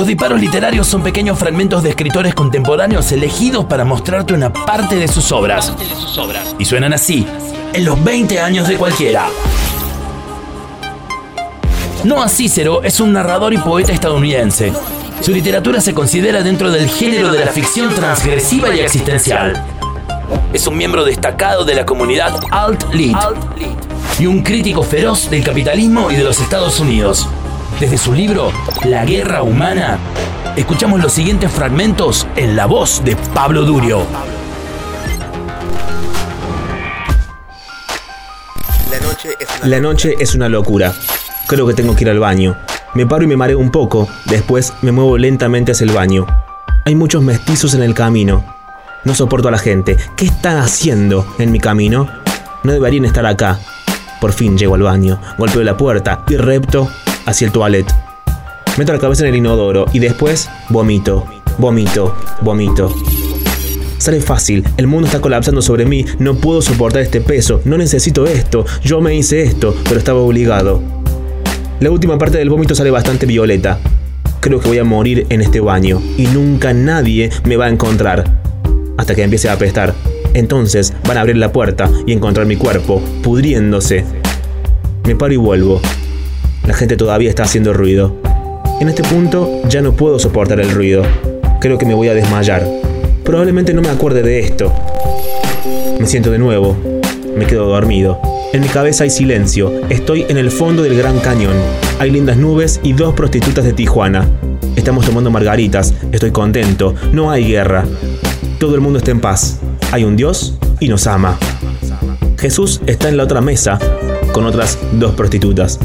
Los disparos literarios son pequeños fragmentos de escritores contemporáneos elegidos para mostrarte una parte de sus obras. Y suenan así, en los 20 años de cualquiera. Noah Cicero es un narrador y poeta estadounidense. Su literatura se considera dentro del género de la ficción transgresiva y existencial. Es un miembro destacado de la comunidad Alt-Lit y un crítico feroz del capitalismo y de los Estados Unidos. Desde su libro La Guerra Humana, escuchamos los siguientes fragmentos en la voz de Pablo Durio. La noche es una locura. Creo que tengo que ir al baño. Me paro y me mareo un poco, después me muevo lentamente hacia el baño. Hay muchos mestizos en el camino. No soporto a la gente. ¿Qué están haciendo en mi camino? No deberían estar acá. Por fin llego al baño, golpeo la puerta y repto hacia el toilet. Meto la cabeza en el inodoro y después vomito, vomito, vomito. Sale fácil, el mundo está colapsando sobre mí, no puedo soportar este peso, no necesito esto, yo me hice esto, pero estaba obligado. La última parte del vómito sale bastante violeta. Creo que voy a morir en este baño y nunca nadie me va a encontrar. Hasta que empiece a apestar. Entonces van a abrir la puerta y encontrar mi cuerpo, pudriéndose. Me paro y vuelvo. La gente todavía está haciendo ruido. En este punto ya no puedo soportar el ruido. Creo que me voy a desmayar. Probablemente no me acuerde de esto. Me siento de nuevo. Me quedo dormido. En mi cabeza hay silencio. Estoy en el fondo del Gran Cañón. Hay lindas nubes y dos prostitutas de Tijuana. Estamos tomando margaritas. Estoy contento. No hay guerra. Todo el mundo está en paz. Hay un Dios y nos ama. Jesús está en la otra mesa con otras dos prostitutas.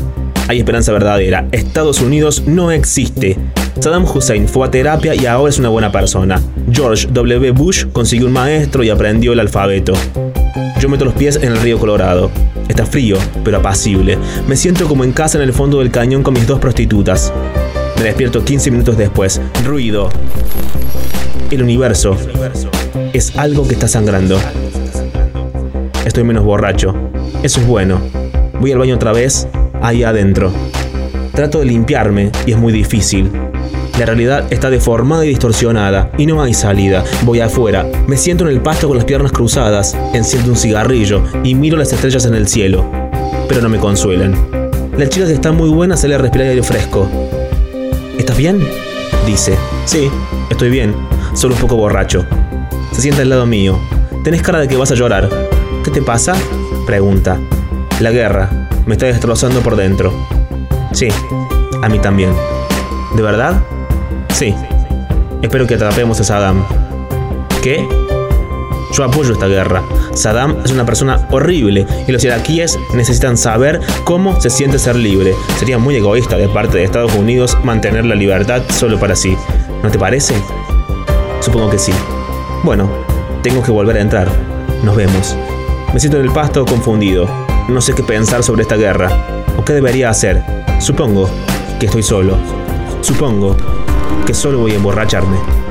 Hay esperanza verdadera. Estados Unidos no existe. Saddam Hussein fue a terapia y ahora es una buena persona. George W. Bush consiguió un maestro y aprendió el alfabeto. Yo meto los pies en el río Colorado. Está frío, pero apacible. Me siento como en casa en el fondo del cañón con mis dos prostitutas. Me despierto 15 minutos después. Ruido. El universo es algo que está sangrando. Estoy menos borracho. Eso es bueno. Voy al baño otra vez, ahí adentro. Trato de limpiarme y es muy difícil. La realidad está deformada y distorsionada y no hay salida. Voy afuera, me siento en el pasto con las piernas cruzadas, enciendo un cigarrillo y miro las estrellas en el cielo. Pero no me consuelan. La chica que está muy buena sale a respirar aire fresco. ¿Estás bien? Dice. Sí, estoy bien, solo un poco borracho. Se sienta al lado mío. Tenés cara de que vas a llorar. ¿Qué te pasa? Pregunta. La guerra. Me está destrozando por dentro. Sí, a mí también. ¿De verdad? Sí. Espero que atrapemos a Saddam. ¿Qué? Yo apoyo esta guerra. Saddam es una persona horrible y los iraquíes necesitan saber cómo se siente ser libre. Sería muy egoísta de parte de Estados Unidos mantener la libertad solo para sí. ¿No te parece? Supongo que sí. Bueno, tengo que volver a entrar. Nos vemos. Me siento en el pasto confundido. No sé qué pensar sobre esta guerra. ¿O qué debería hacer? Supongo que estoy solo. Supongo que solo voy a emborracharme.